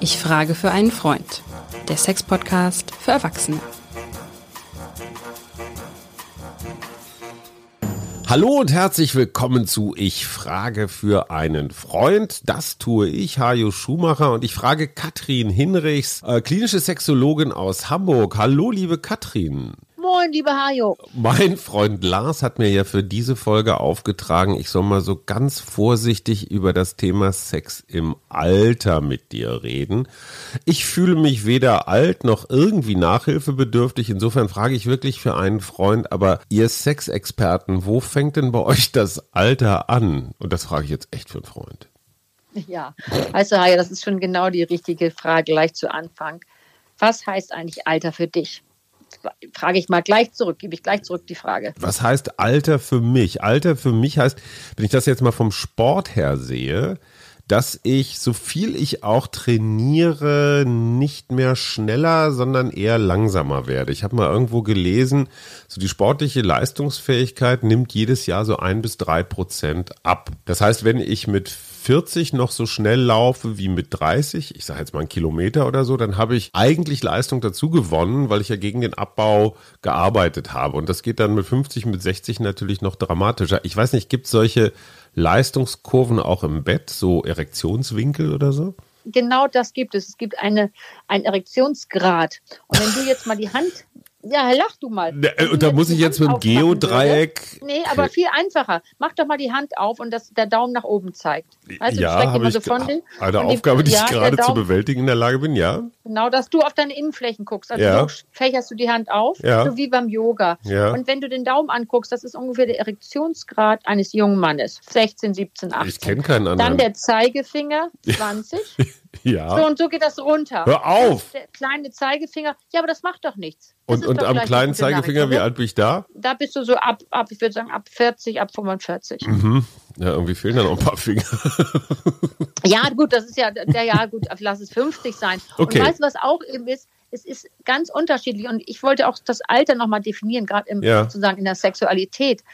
Ich frage für einen Freund. Der Sex-Podcast für Erwachsene. Hallo und herzlich willkommen zu Ich frage für einen Freund. Das tue ich, Hajo Schumacher, und ich frage Katrin Hinrichs, äh, klinische Sexologin aus Hamburg. Hallo, liebe Katrin. Moin, lieber Hajo. Mein Freund Lars hat mir ja für diese Folge aufgetragen, ich soll mal so ganz vorsichtig über das Thema Sex im Alter mit dir reden. Ich fühle mich weder alt noch irgendwie nachhilfebedürftig. Insofern frage ich wirklich für einen Freund, aber ihr Sexexperten, wo fängt denn bei euch das Alter an? Und das frage ich jetzt echt für einen Freund. Ja, also Hajo, das ist schon genau die richtige Frage gleich zu Anfang. Was heißt eigentlich Alter für dich? Frage ich mal gleich zurück, gebe ich gleich zurück die Frage. Was heißt Alter für mich? Alter für mich heißt, wenn ich das jetzt mal vom Sport her sehe, dass ich, so viel ich auch trainiere, nicht mehr schneller, sondern eher langsamer werde. Ich habe mal irgendwo gelesen, so die sportliche Leistungsfähigkeit nimmt jedes Jahr so ein bis drei Prozent ab. Das heißt, wenn ich mit 40 noch so schnell laufe wie mit 30, ich sage jetzt mal einen Kilometer oder so, dann habe ich eigentlich Leistung dazu gewonnen, weil ich ja gegen den Abbau gearbeitet habe. Und das geht dann mit 50, mit 60 natürlich noch dramatischer. Ich weiß nicht, gibt es solche Leistungskurven auch im Bett, so Erektionswinkel oder so? Genau das gibt es. Es gibt eine, einen Erektionsgrad. Und wenn du jetzt mal die Hand ja, lach du mal. Ne, und da muss ich jetzt mit dem Geodreieck. Nee, aber viel einfacher. Mach doch mal die Hand auf und das, der Daumen nach oben zeigt. Weißt du, ja, habe ich so von den, eine Aufgabe, die, die ich gerade zu bewältigen in der Lage bin, ja. Genau, dass du auf deine Innenflächen guckst. Also ja. fächerst du die Hand auf, ja. so wie beim Yoga. Ja. Und wenn du den Daumen anguckst, das ist ungefähr der Erektionsgrad eines jungen Mannes. 16, 17, 18. Ich kenne keinen anderen. Dann der Zeigefinger, 20. Ja. So, und so geht das runter. Hör auf! Der kleine Zeigefinger. Ja, aber das macht doch nichts. Das und, und am kleinen Zeigefinger, wie alt bin ich da? Da bist du so ab, ab ich würde sagen, ab 40, ab 45. Mhm. Ja, irgendwie fehlen da noch ein paar Finger. ja, gut, das ist ja, der, ja, gut, lass es 50 sein. Okay. Und weißt du, was auch eben ist? Es ist ganz unterschiedlich. Und ich wollte auch das Alter nochmal definieren, gerade ja. sozusagen in der Sexualität.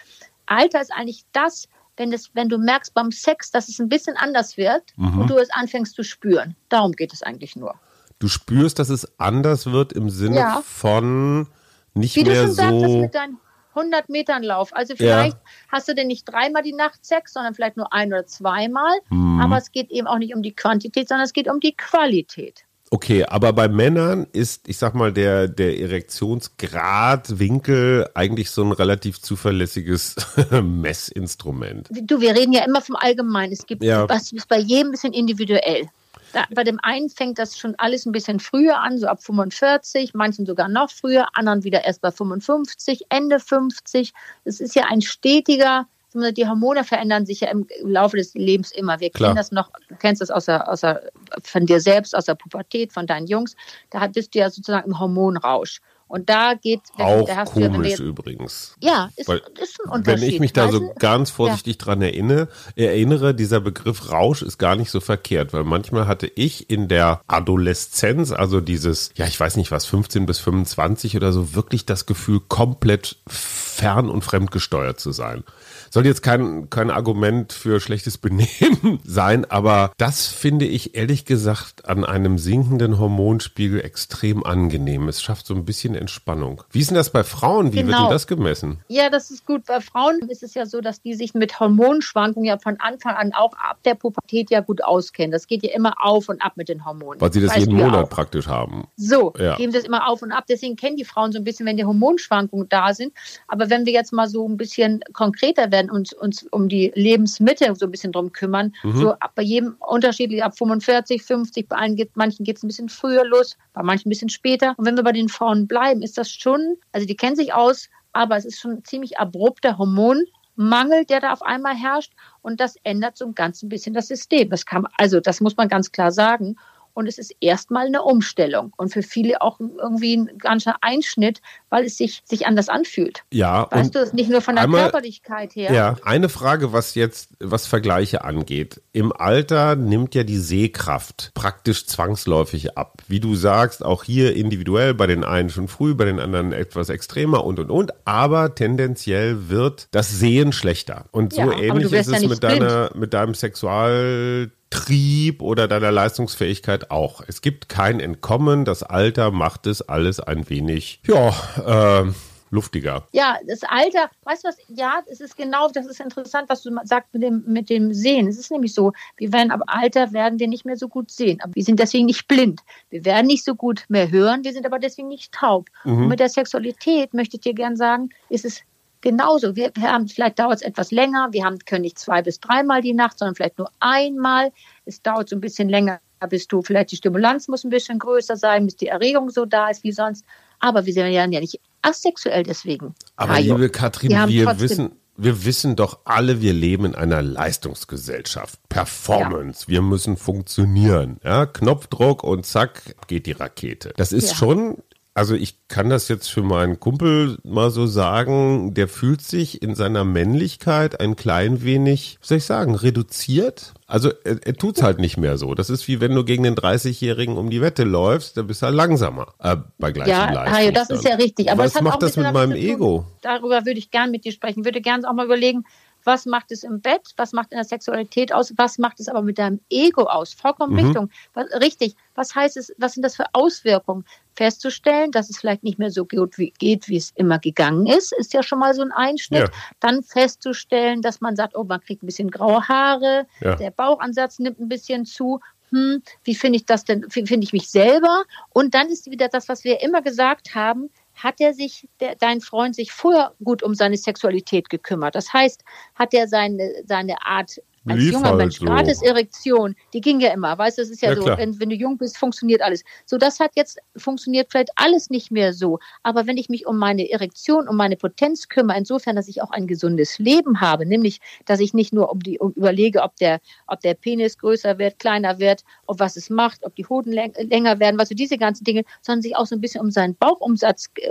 Alter ist eigentlich das, wenn, es, wenn du merkst beim Sex, dass es ein bisschen anders wird mhm. und du es anfängst zu spüren. Darum geht es eigentlich nur. Du spürst, dass es anders wird im Sinne ja. von nicht Wie mehr du schon so. Sagtest, mit deinem 100 Metern Lauf. Also vielleicht ja. hast du denn nicht dreimal die Nacht Sex, sondern vielleicht nur ein oder zweimal. Mhm. Aber es geht eben auch nicht um die Quantität, sondern es geht um die Qualität. Okay, aber bei Männern ist, ich sag mal, der, der Erektionsgrad, Winkel eigentlich so ein relativ zuverlässiges Messinstrument. Du, wir reden ja immer vom Allgemeinen. Es gibt ja. was ist bei jedem ein bisschen individuell. Da, bei dem einen fängt das schon alles ein bisschen früher an, so ab 45, manchen sogar noch früher, anderen wieder erst bei 55, Ende 50. Es ist ja ein stetiger die Hormone verändern sich ja im Laufe des Lebens immer. Wir Klar. kennen das noch, du kennst das aus der, aus der, von dir selbst, aus der Pubertät, von deinen Jungs. Da bist du ja sozusagen im Hormonrausch. Und da geht auch da komisch du, übrigens. Ja, ist, Weil, ist ein Unterschied. Wenn ich mich da so ganz vorsichtig ja. dran erinnere, erinnere, dieser Begriff Rausch ist gar nicht so verkehrt, weil manchmal hatte ich in der Adoleszenz, also dieses, ja, ich weiß nicht was, 15 bis 25 oder so, wirklich das Gefühl, komplett fern und fremdgesteuert zu sein. Soll jetzt kein, kein Argument für schlechtes Benehmen sein, aber das finde ich ehrlich gesagt an einem sinkenden Hormonspiegel extrem angenehm. Es schafft so ein bisschen Entspannung. Wie ist denn das bei Frauen? Wie genau. wird denn genau. das gemessen? Ja, das ist gut. Bei Frauen ist es ja so, dass die sich mit Hormonschwankungen ja von Anfang an auch ab der Pubertät ja gut auskennen. Das geht ja immer auf und ab mit den Hormonen. Weil sie das, jeden Monat praktisch haben. So, ja. geben das immer auf und ab. Deswegen kennen die Frauen so ein bisschen, wenn die Hormonschwankungen da sind. Aber wenn wir jetzt mal so ein bisschen konkreter werden, und uns um die Lebensmittel so ein bisschen drum kümmern. Mhm. So bei jedem unterschiedlich ab 45, 50, bei allen geht, manchen geht es ein bisschen früher los, bei manchen ein bisschen später. Und wenn wir bei den Frauen bleiben, ist das schon, also die kennen sich aus, aber es ist schon ein ziemlich abrupter Hormonmangel, der da auf einmal herrscht. Und das ändert so ein ganz bisschen das System. Das kann, also das muss man ganz klar sagen. Und es ist erstmal eine Umstellung und für viele auch irgendwie ein ganzer Einschnitt, weil es sich, sich anders anfühlt. Ja, weißt du, nicht nur von der einmal, Körperlichkeit her. Ja, eine Frage, was jetzt, was Vergleiche angeht. Im Alter nimmt ja die Sehkraft praktisch zwangsläufig ab. Wie du sagst, auch hier individuell, bei den einen schon früh, bei den anderen etwas extremer und und und, aber tendenziell wird das Sehen schlechter. Und so ja, ähnlich ist es ja mit deiner, mit deinem Sexual Trieb oder deiner Leistungsfähigkeit auch. Es gibt kein Entkommen. Das Alter macht es alles ein wenig, ja, äh, luftiger. Ja, das Alter, weißt du was? Ja, es ist genau, das ist interessant, was du sagst mit dem, mit dem Sehen. Es ist nämlich so, wir werden ab Alter werden wir nicht mehr so gut sehen. Aber wir sind deswegen nicht blind. Wir werden nicht so gut mehr hören, wir sind aber deswegen nicht taub. Mhm. Und mit der Sexualität möchte ich dir gern sagen, ist es genauso. Wir, haben, vielleicht dauert es etwas länger. Wir haben, können nicht zwei bis dreimal die Nacht, sondern vielleicht nur einmal. Es dauert so ein bisschen länger, bis du vielleicht die Stimulanz muss ein bisschen größer sein, bis die Erregung so da ist wie sonst. Aber wir sind ja nicht asexuell deswegen. Aber Hajo. liebe Katrin, wir, wir wissen, wir wissen doch alle, wir leben in einer Leistungsgesellschaft. Performance. Ja. Wir müssen funktionieren. Ja, Knopfdruck und zack geht die Rakete. Das ist ja. schon also ich kann das jetzt für meinen Kumpel mal so sagen, der fühlt sich in seiner Männlichkeit ein klein wenig, was soll ich sagen, reduziert. Also er, er tut's halt nicht mehr so. Das ist wie wenn du gegen den 30-Jährigen um die Wette läufst, dann bist du halt langsamer äh, bei gleichen ja, Leistung. Ja, das ist ja richtig. Aber was macht das mit meinem Ego? Darüber würde ich gern mit dir sprechen. Ich würde gern auch mal überlegen, was macht es im Bett, was macht in der Sexualität aus, was macht es aber mit deinem Ego aus. Vollkommen mhm. Richtung. Was, richtig. Was heißt es, was sind das für Auswirkungen? Festzustellen, dass es vielleicht nicht mehr so gut wie, geht, wie es immer gegangen ist, ist ja schon mal so ein Einschnitt. Ja. Dann festzustellen, dass man sagt, oh, man kriegt ein bisschen graue Haare, ja. der Bauchansatz nimmt ein bisschen zu. Hm, wie finde ich das denn, wie finde ich mich selber? Und dann ist wieder das, was wir immer gesagt haben, hat er sich, der, dein Freund, sich vorher gut um seine Sexualität gekümmert? Das heißt, hat er seine, seine Art als junger halt Mensch, so. gratis Erektion, die ging ja immer, weißt du, das ist ja, ja so, wenn, wenn, du jung bist, funktioniert alles. So, das hat jetzt, funktioniert vielleicht alles nicht mehr so. Aber wenn ich mich um meine Erektion, um meine Potenz kümmere, insofern, dass ich auch ein gesundes Leben habe, nämlich, dass ich nicht nur um die, um, überlege, ob der, ob der Penis größer wird, kleiner wird, ob was es macht, ob die Hoden länger werden, was so diese ganzen Dinge, sondern sich auch so ein bisschen um seinen Bauchumsatz, äh,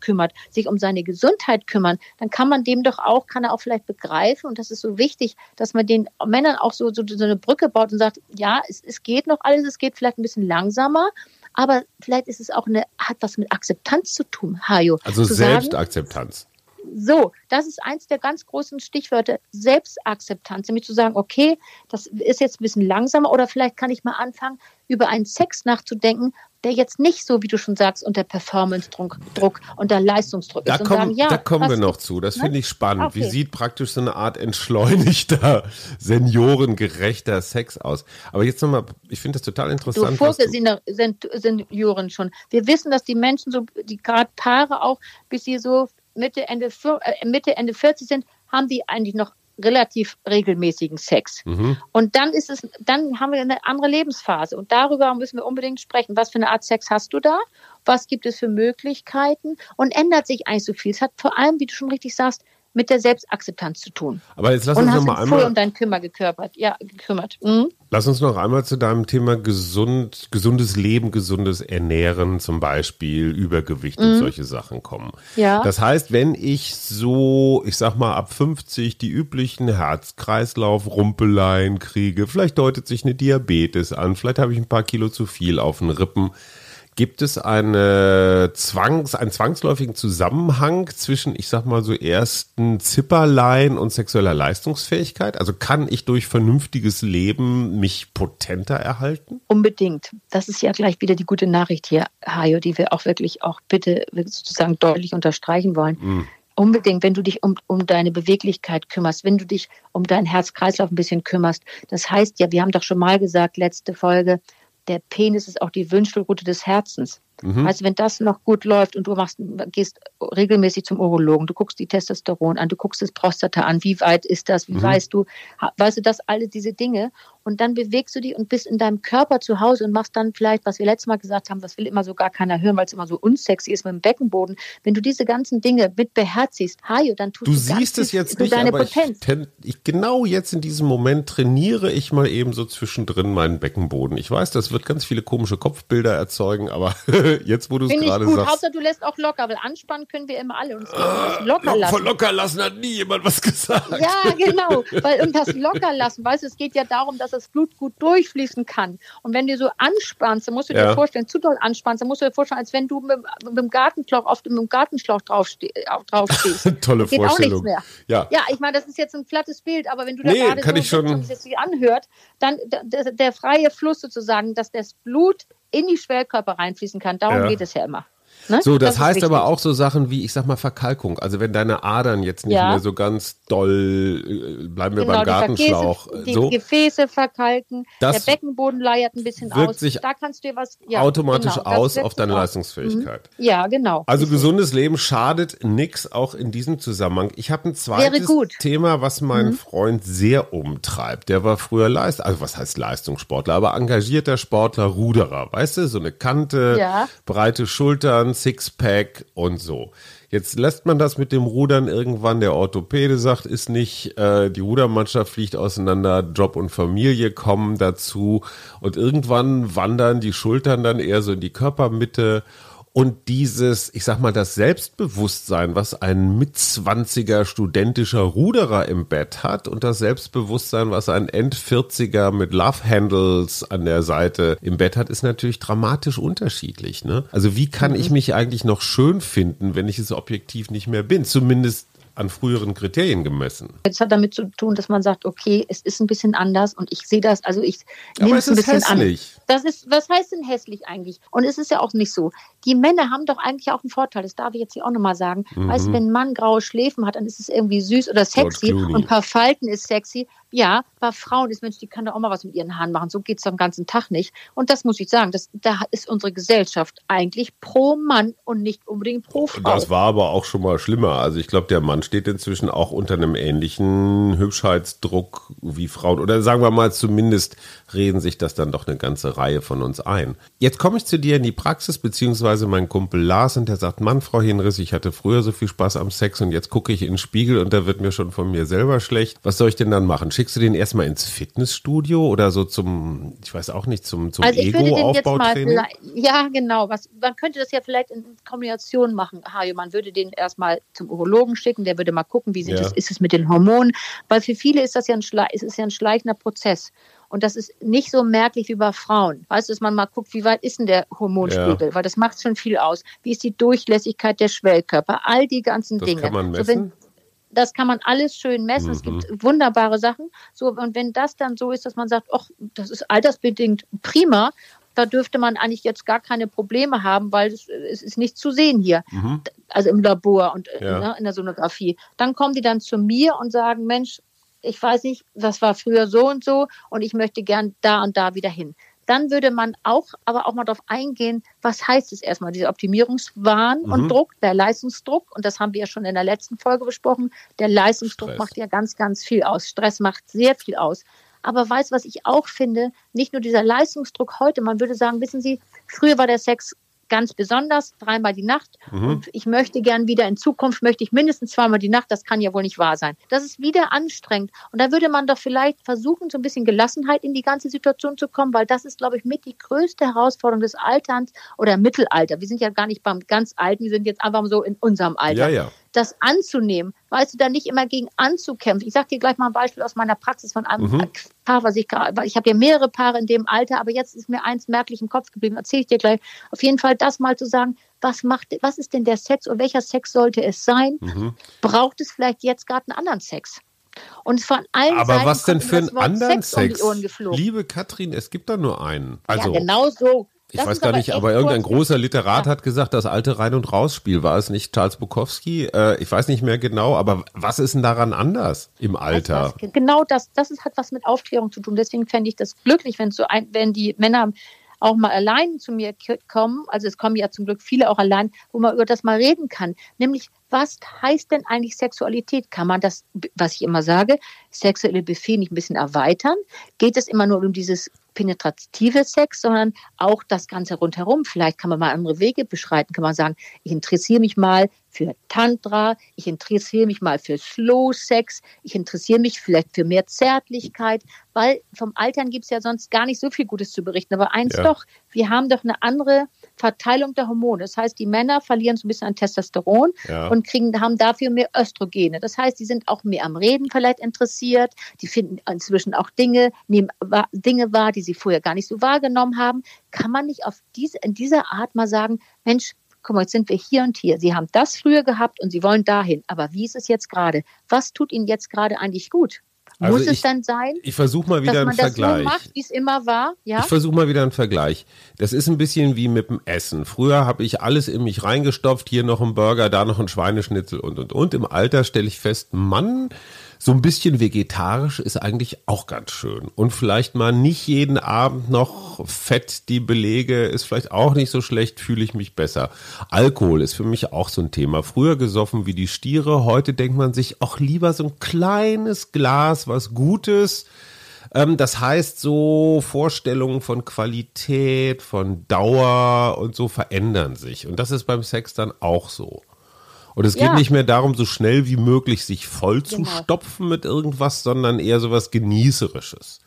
kümmert, sich um seine Gesundheit kümmern, dann kann man dem doch auch, kann er auch vielleicht begreifen, und das ist so wichtig, dass man man den Männern auch so, so, so eine Brücke baut und sagt, ja, es, es geht noch alles, es geht vielleicht ein bisschen langsamer, aber vielleicht ist es auch eine, hat was mit Akzeptanz zu tun, Hajo. Also Selbstakzeptanz. So, das ist eins der ganz großen Stichwörter, Selbstakzeptanz, nämlich zu sagen, okay, das ist jetzt ein bisschen langsamer oder vielleicht kann ich mal anfangen, über einen Sex nachzudenken, der jetzt nicht so, wie du schon sagst, unter Performance-Druck Druck, unter Leistungsdruck da ist. Kommen, sagen, ja, da kommen wir noch zu. Das ne? finde ich spannend. Okay. Wie sieht praktisch so eine Art entschleunigter, seniorengerechter Sex aus? Aber jetzt nochmal, ich finde das total interessant. Du vorgesehene Senioren schon. Wir wissen, dass die Menschen so, die gerade Paare auch, bis sie so Mitte, Ende, äh, Mitte, Ende 40 sind, haben die eigentlich noch relativ regelmäßigen Sex. Mhm. Und dann ist es, dann haben wir eine andere Lebensphase. Und darüber müssen wir unbedingt sprechen. Was für eine Art Sex hast du da? Was gibt es für Möglichkeiten? Und ändert sich eigentlich so viel? Es hat vor allem, wie du schon richtig sagst, mit der Selbstakzeptanz zu tun. Aber jetzt lass uns noch mal einmal um dein Kümmer gekümmert, ja, gekümmert. Mhm. Lass uns noch einmal zu deinem Thema gesund, gesundes Leben, gesundes Ernähren zum Beispiel, Übergewicht mhm. und solche Sachen kommen. Ja. Das heißt, wenn ich so, ich sag mal ab 50 die üblichen Herz-Kreislauf-Rumpeleien kriege, vielleicht deutet sich eine Diabetes an, vielleicht habe ich ein paar Kilo zu viel auf den Rippen Gibt es eine Zwangs-, einen zwangsläufigen Zusammenhang zwischen, ich sag mal so, ersten Zipperlein und sexueller Leistungsfähigkeit? Also kann ich durch vernünftiges Leben mich potenter erhalten? Unbedingt. Das ist ja gleich wieder die gute Nachricht hier, Hajo, die wir auch wirklich auch bitte sozusagen deutlich unterstreichen wollen. Mhm. Unbedingt, wenn du dich um, um deine Beweglichkeit kümmerst, wenn du dich um deinen Herz-Kreislauf ein bisschen kümmerst. Das heißt ja, wir haben doch schon mal gesagt, letzte Folge, der Penis ist auch die Wünschelrute des Herzens. Mhm. Also wenn das noch gut läuft und du machst, gehst regelmäßig zum Urologen, du guckst die Testosteron an, du guckst das Prostata an, wie weit ist das, wie mhm. weißt du, weißt du das, alle diese Dinge und dann bewegst du dich und bist in deinem Körper zu Hause und machst dann vielleicht, was wir letztes Mal gesagt haben, das will immer so gar keiner hören, weil es immer so unsexy ist mit dem Beckenboden. Wenn du diese ganzen Dinge mit beherzigst, Hajo, dann tust du Du siehst es jetzt nicht, deine aber Potenz. Ich, ich, genau jetzt in diesem Moment trainiere ich mal eben so zwischendrin meinen Beckenboden. Ich weiß, das wird ganz viele komische Kopfbilder erzeugen, aber jetzt, wo du es gerade sagst. Hauptsache, du lässt auch locker, weil anspannen können wir immer alle und es ah, locker lassen. Von locker lassen hat nie jemand was gesagt. Ja, genau, weil irgendwas locker lassen, weißt du, es geht ja darum, dass das Blut gut durchfließen kann. Und wenn du so anspannst, dann musst du dir ja. vorstellen, zu doll anspannst, dann musst du dir vorstellen, als wenn du mit, mit dem Gartenschlauch auf dem Gartenschlauch draufste draufstehst. Tolle geht Vorstellung. Auch nichts mehr. Ja, ja ich meine, das ist jetzt ein plattes Bild, aber wenn du da nee, gerade so, schon. das sich anhört, dann der, der, freie Fluss sozusagen, dass das Blut in die Schwellkörper reinfließen kann, darum ja. geht es ja immer. Ne? So, das, das heißt aber auch so Sachen wie, ich sag mal, Verkalkung. Also wenn deine Adern jetzt nicht ja. mehr so ganz doll, äh, bleiben wir genau, beim Gartenschlauch. Die, Gefäße, so. die Gefäße verkalken, das der Beckenboden leiert ein bisschen wirkt aus. Sich da kannst du dir was ja, automatisch genau, aus auf deine Leistungsfähigkeit. Mhm. Ja, genau. Also gesundes Leben schadet nix, auch in diesem Zusammenhang. Ich habe ein zweites Thema, was meinen mhm. Freund sehr umtreibt. Der war früher Leist, also was heißt Leistungssportler, aber engagierter Sportler, Ruderer, weißt du, so eine Kante, ja. breite Schultern, Sixpack und so. Jetzt lässt man das mit dem Rudern irgendwann. Der Orthopäde sagt, ist nicht, äh, die Rudermannschaft fliegt auseinander, Job und Familie kommen dazu und irgendwann wandern die Schultern dann eher so in die Körpermitte und dieses, ich sag mal, das Selbstbewusstsein, was ein Mitzwanziger studentischer Ruderer im Bett hat und das Selbstbewusstsein, was ein Endvierziger mit Love Handles an der Seite im Bett hat, ist natürlich dramatisch unterschiedlich. Ne? Also wie kann mhm. ich mich eigentlich noch schön finden, wenn ich es objektiv nicht mehr bin? Zumindest an früheren Kriterien gemessen. Das hat damit zu tun, dass man sagt, okay, es ist ein bisschen anders und ich sehe das, also ich nehme es ein bisschen hässlich. an. Das ist, was heißt denn hässlich eigentlich? Und es ist ja auch nicht so. Die Männer haben doch eigentlich auch einen Vorteil, das darf ich jetzt hier auch nochmal sagen. Mhm. Weißt du, wenn ein Mann graue Schläfen hat, dann ist es irgendwie süß oder sexy und ein paar Falten ist sexy. Ja, bei Frauen ist Mensch, die kann doch auch mal was mit ihren Haaren machen. So geht es ganzen Tag nicht. Und das muss ich sagen, das, da ist unsere Gesellschaft eigentlich pro Mann und nicht unbedingt pro Frau. Das war aber auch schon mal schlimmer. Also ich glaube, der Mann steht inzwischen auch unter einem ähnlichen Hübschheitsdruck wie Frauen. Oder sagen wir mal, zumindest reden sich das dann doch eine ganze Reihe von uns ein. Jetzt komme ich zu dir in die Praxis, beziehungsweise mein Kumpel Lars und der sagt, Mann, Frau Hinriss, ich hatte früher so viel Spaß am Sex und jetzt gucke ich in den Spiegel und da wird mir schon von mir selber schlecht. Was soll ich denn dann machen? Schickst du den erstmal ins Fitnessstudio oder so zum, ich weiß auch nicht, zum, zum also Ego-Aufbautraining? Ja, genau. Was, man könnte das ja vielleicht in Kombination machen. Hajo, man würde den erstmal zum Urologen schicken, der würde mal gucken, wie ja. es, ist es mit den Hormonen. Weil für viele ist das ja ein, Schle ist ja ein schleichender Prozess. Und das ist nicht so merklich wie bei Frauen. Weißt du, dass man mal guckt, wie weit ist denn der Hormonspiegel? Ja. Weil das macht schon viel aus. Wie ist die Durchlässigkeit der Schwellkörper? All die ganzen das Dinge. Kann man messen? So, wenn, das kann man alles schön messen. Mhm. Es gibt mhm. wunderbare Sachen. So, und wenn das dann so ist, dass man sagt, ach, das ist altersbedingt prima, da dürfte man eigentlich jetzt gar keine Probleme haben, weil es, es ist nicht zu sehen hier. Mhm. Also im Labor und ja. ne, in der Sonographie. Dann kommen die dann zu mir und sagen, Mensch, ich weiß nicht, das war früher so und so und ich möchte gern da und da wieder hin dann würde man auch, aber auch mal darauf eingehen, was heißt es erstmal, dieser Optimierungswahn mhm. und Druck, der Leistungsdruck, und das haben wir ja schon in der letzten Folge besprochen, der Leistungsdruck Stress. macht ja ganz, ganz viel aus. Stress macht sehr viel aus. Aber weiß, was ich auch finde, nicht nur dieser Leistungsdruck heute, man würde sagen, wissen Sie, früher war der Sex ganz besonders, dreimal die Nacht. Mhm. Und ich möchte gern wieder in Zukunft, möchte ich mindestens zweimal die Nacht. Das kann ja wohl nicht wahr sein. Das ist wieder anstrengend. Und da würde man doch vielleicht versuchen, so ein bisschen Gelassenheit in die ganze Situation zu kommen, weil das ist, glaube ich, mit die größte Herausforderung des Alterns oder Mittelalter. Wir sind ja gar nicht beim ganz Alten, wir sind jetzt einfach so in unserem Alter. Ja, ja das anzunehmen, weißt du, da nicht immer gegen anzukämpfen. Ich sage dir gleich mal ein Beispiel aus meiner Praxis von einem mhm. Paar, was ich gerade, ich habe ja mehrere Paare in dem Alter, aber jetzt ist mir eins merklich im Kopf geblieben, erzähle ich dir gleich. Auf jeden Fall das mal zu sagen, was macht, was ist denn der Sex und welcher Sex sollte es sein? Mhm. Braucht es vielleicht jetzt gerade einen anderen Sex? Und von allen Aber Seiten was denn für einen anderen Sex? Sex? Um Liebe Katrin, es gibt da nur einen. Also, ja, genau so. Ich das weiß gar nicht, aber irgendein großer Literat ja. hat gesagt, das alte Rein- und Rausspiel war es nicht Charles Bukowski. Äh, ich weiß nicht mehr genau, aber was ist denn daran anders im Alter? Weißt, genau das, das ist, hat was mit Aufklärung zu tun. Deswegen fände ich das glücklich, wenn so ein, wenn die Männer auch mal allein zu mir kommen, also es kommen ja zum Glück viele auch allein, wo man über das mal reden kann. Nämlich, was heißt denn eigentlich Sexualität? Kann man das, was ich immer sage, sexuelle Buffet nicht ein bisschen erweitern? Geht es immer nur um dieses penetrative Sex, sondern auch das Ganze rundherum. Vielleicht kann man mal andere Wege beschreiten, kann man sagen, ich interessiere mich mal für Tantra, ich interessiere mich mal für Slow Sex, ich interessiere mich vielleicht für mehr Zärtlichkeit, weil vom Altern gibt es ja sonst gar nicht so viel Gutes zu berichten. Aber eins ja. doch, wir haben doch eine andere Verteilung der Hormone. Das heißt, die Männer verlieren so ein bisschen an Testosteron ja. und kriegen, haben dafür mehr Östrogene. Das heißt, die sind auch mehr am Reden vielleicht interessiert, die finden inzwischen auch Dinge, nehmen Dinge wahr, die sie vorher gar nicht so wahrgenommen haben. Kann man nicht auf diese, in dieser Art mal sagen, Mensch, guck mal, jetzt sind wir hier und hier. Sie haben das früher gehabt und Sie wollen dahin. Aber wie ist es jetzt gerade? Was tut Ihnen jetzt gerade eigentlich gut? Also Muss ich, es dann sein? Ich versuche mal wieder einen Vergleich. So macht, wie es immer war. Ja? Ich versuche mal wieder einen Vergleich. Das ist ein bisschen wie mit dem Essen. Früher habe ich alles in mich reingestopft, hier noch ein Burger, da noch ein Schweineschnitzel und und und. Im Alter stelle ich fest, Mann, so ein bisschen vegetarisch ist eigentlich auch ganz schön. Und vielleicht mal nicht jeden Abend noch Fett, die Belege, ist vielleicht auch nicht so schlecht, fühle ich mich besser. Alkohol ist für mich auch so ein Thema. Früher gesoffen wie die Stiere, heute denkt man sich auch lieber so ein kleines Glas, was Gutes. Ähm, das heißt, so Vorstellungen von Qualität, von Dauer und so verändern sich. Und das ist beim Sex dann auch so. Und es geht ja. nicht mehr darum, so schnell wie möglich sich voll genau. zu stopfen mit irgendwas, sondern eher so was Genießerisches.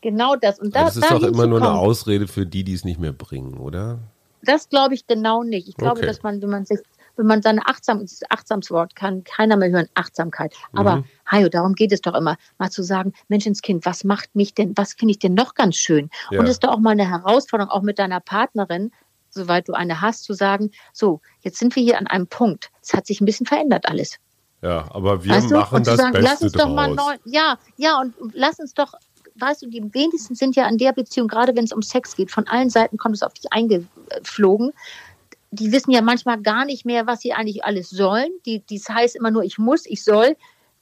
Genau das. Und da, das ist doch immer nur eine Ausrede für die, die es nicht mehr bringen, oder? Das glaube ich genau nicht. Ich glaube, okay. dass man, wenn man sich, wenn man seine Achtsam, das Achtsamswort kann keiner mehr hören, Achtsamkeit. Aber, mhm. Hajo, darum geht es doch immer, mal zu sagen, Menschenskind, was macht mich denn, was finde ich denn noch ganz schön? Ja. Und es ist doch auch mal eine Herausforderung, auch mit deiner Partnerin, soweit du eine hast, zu sagen, so, jetzt sind wir hier an einem Punkt. Es hat sich ein bisschen verändert alles. Ja, aber wir weißt machen das sagen, Beste lass uns doch mal neu, ja, ja, und lass uns doch, weißt du, die wenigsten sind ja an der Beziehung, gerade wenn es um Sex geht, von allen Seiten kommt es auf dich eingeflogen. Die wissen ja manchmal gar nicht mehr, was sie eigentlich alles sollen. Die, dies heißt immer nur, ich muss, ich soll.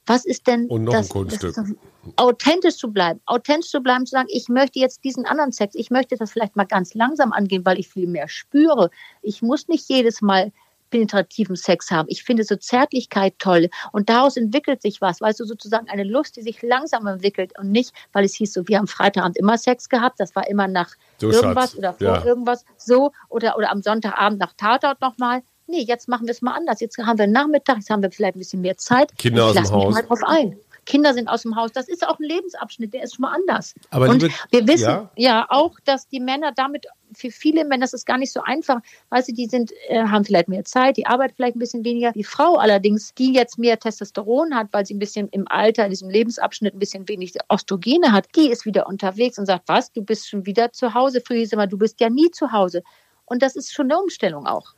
Was ist denn Und noch das, ein Kunststück. Das, authentisch zu bleiben, authentisch zu bleiben, zu sagen, ich möchte jetzt diesen anderen Sex, ich möchte das vielleicht mal ganz langsam angehen, weil ich viel mehr spüre. Ich muss nicht jedes Mal penetrativen Sex haben. Ich finde so Zärtlichkeit toll und daraus entwickelt sich was, weißt du, sozusagen eine Lust, die sich langsam entwickelt und nicht, weil es hieß so, wir haben Freitagabend immer Sex gehabt, das war immer nach so irgendwas Schatz. oder vor ja. irgendwas, so oder, oder am Sonntagabend nach Tatort nochmal nee, jetzt machen wir es mal anders. Jetzt haben wir Nachmittag, jetzt haben wir vielleicht ein bisschen mehr Zeit. Kinder aus dem Haus. Mal drauf ein. Kinder sind aus dem Haus. Das ist auch ein Lebensabschnitt, der ist schon mal anders. Aber und liebe, wir wissen ja? ja? auch, dass die Männer damit, für viele Männer das ist gar nicht so einfach. Weißt du, die sind, äh, haben vielleicht mehr Zeit, die arbeiten vielleicht ein bisschen weniger. Die Frau allerdings, die jetzt mehr Testosteron hat, weil sie ein bisschen im Alter, in diesem Lebensabschnitt ein bisschen wenig Östrogene hat, die ist wieder unterwegs und sagt, was, du bist schon wieder zu Hause. Früher hieß immer, du bist ja nie zu Hause. Und das ist schon eine Umstellung auch.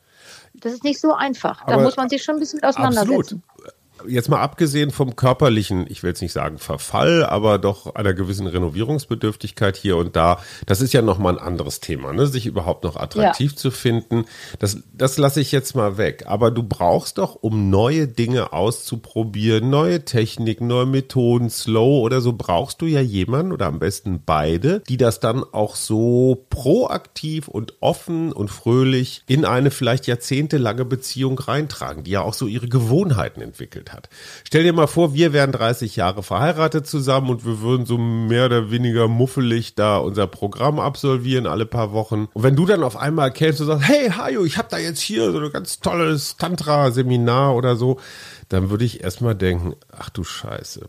Das ist nicht so einfach. Da muss man sich schon ein bisschen auseinandersetzen. Absolut jetzt mal abgesehen vom körperlichen, ich will jetzt nicht sagen Verfall, aber doch einer gewissen Renovierungsbedürftigkeit hier und da, das ist ja nochmal ein anderes Thema, ne? sich überhaupt noch attraktiv ja. zu finden. Das, das lasse ich jetzt mal weg. Aber du brauchst doch, um neue Dinge auszuprobieren, neue Techniken, neue Methoden, Slow oder so, brauchst du ja jemanden oder am besten beide, die das dann auch so proaktiv und offen und fröhlich in eine vielleicht jahrzehntelange Beziehung reintragen, die ja auch so ihre Gewohnheiten entwickelt hat. Stell dir mal vor, wir wären 30 Jahre verheiratet zusammen und wir würden so mehr oder weniger muffelig da unser Programm absolvieren alle paar Wochen. Und wenn du dann auf einmal erkennst und sagst, hey Hajo, ich habe da jetzt hier so ein ganz tolles Tantra-Seminar oder so, dann würde ich erstmal denken, ach du Scheiße.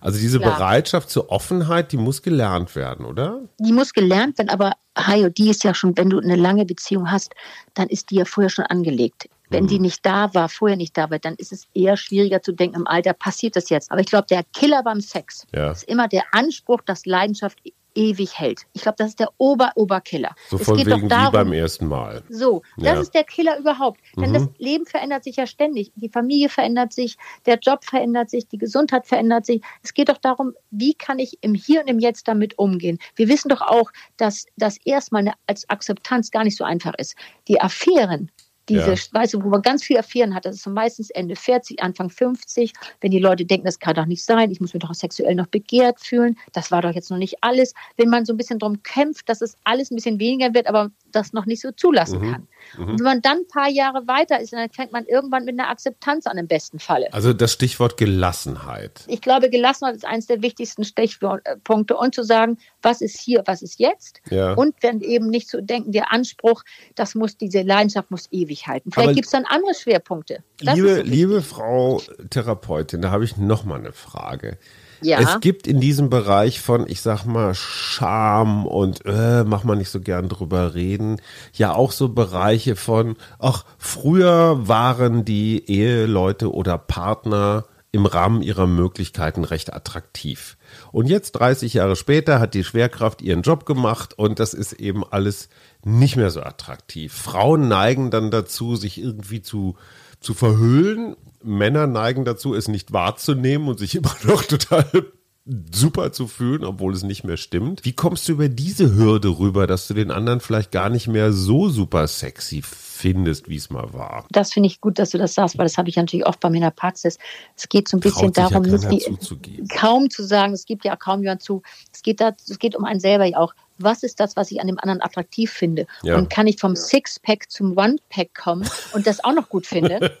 Also diese Klar. Bereitschaft zur Offenheit, die muss gelernt werden, oder? Die muss gelernt werden, aber Hajo, die ist ja schon, wenn du eine lange Beziehung hast, dann ist die ja vorher schon angelegt. Wenn mhm. die nicht da war, vorher nicht da war, dann ist es eher schwieriger zu denken, im Alter passiert das jetzt. Aber ich glaube, der Killer beim Sex ja. ist immer der Anspruch, dass Leidenschaft ewig hält. Ich glaube, das ist der Ober-Oberkiller. So von wegen darum, wie beim ersten Mal. So, das ja. ist der Killer überhaupt. Denn mhm. das Leben verändert sich ja ständig. Die Familie verändert sich, der Job verändert sich, die Gesundheit verändert sich. Es geht doch darum, wie kann ich im Hier und im Jetzt damit umgehen. Wir wissen doch auch, dass das erstmal als Akzeptanz gar nicht so einfach ist. Die Affären Diese, ja. weißt du, wo man ganz viel Affären hat, das ist meistens Ende 40, Anfang 50, wenn die Leute denken, das kann doch nicht sein, ich muss mich doch sexuell noch begehrt fühlen, das war doch jetzt noch nicht alles. Wenn man so ein bisschen darum kämpft, dass es alles ein bisschen weniger wird, aber das noch nicht so zulassen mhm. kann. Mhm. Und wenn man dann ein paar Jahre weiter ist, dann fängt man irgendwann mit einer Akzeptanz an, im besten Falle. Also das Stichwort Gelassenheit. Ich glaube, Gelassenheit ist eines der wichtigsten Stichpunkte und zu sagen, was ist hier, was ist jetzt. Ja. Und wenn eben nicht zu denken, der Anspruch, das muss, diese Leidenschaft muss ewig halten. Vielleicht gibt es dann andere Schwerpunkte. Das liebe, so liebe Frau Therapeutin, da habe ich noch mal eine Frage. Ja. Es gibt in diesem Bereich von, ich sag mal, Scham und äh, mach mal nicht so gern drüber reden, ja auch so Bereiche von, ach, früher waren die Eheleute oder Partner im Rahmen ihrer Möglichkeiten recht attraktiv. Und jetzt 30 Jahre später hat die Schwerkraft ihren Job gemacht und das ist eben alles nicht mehr so attraktiv. Frauen neigen dann dazu, sich irgendwie zu, zu verhüllen Männer neigen dazu, es nicht wahrzunehmen und sich immer noch total super zu fühlen, obwohl es nicht mehr stimmt. Wie kommst du über diese Hürde rüber, dass du den anderen vielleicht gar nicht mehr so super sexy findest, wie es mal war? Das finde ich gut, dass du das sagst, weil das habe ich natürlich oft bei mir in der Praxis. Es geht so ein bisschen darum, ja nicht kaum zu sagen, es gibt ja kaum jemand zu. Es geht, da, es geht um einen selber ja auch was ist das, was ich an dem anderen attraktiv finde? Ja. Und kann ich vom Sixpack zum One-Pack kommen und das auch noch gut finde?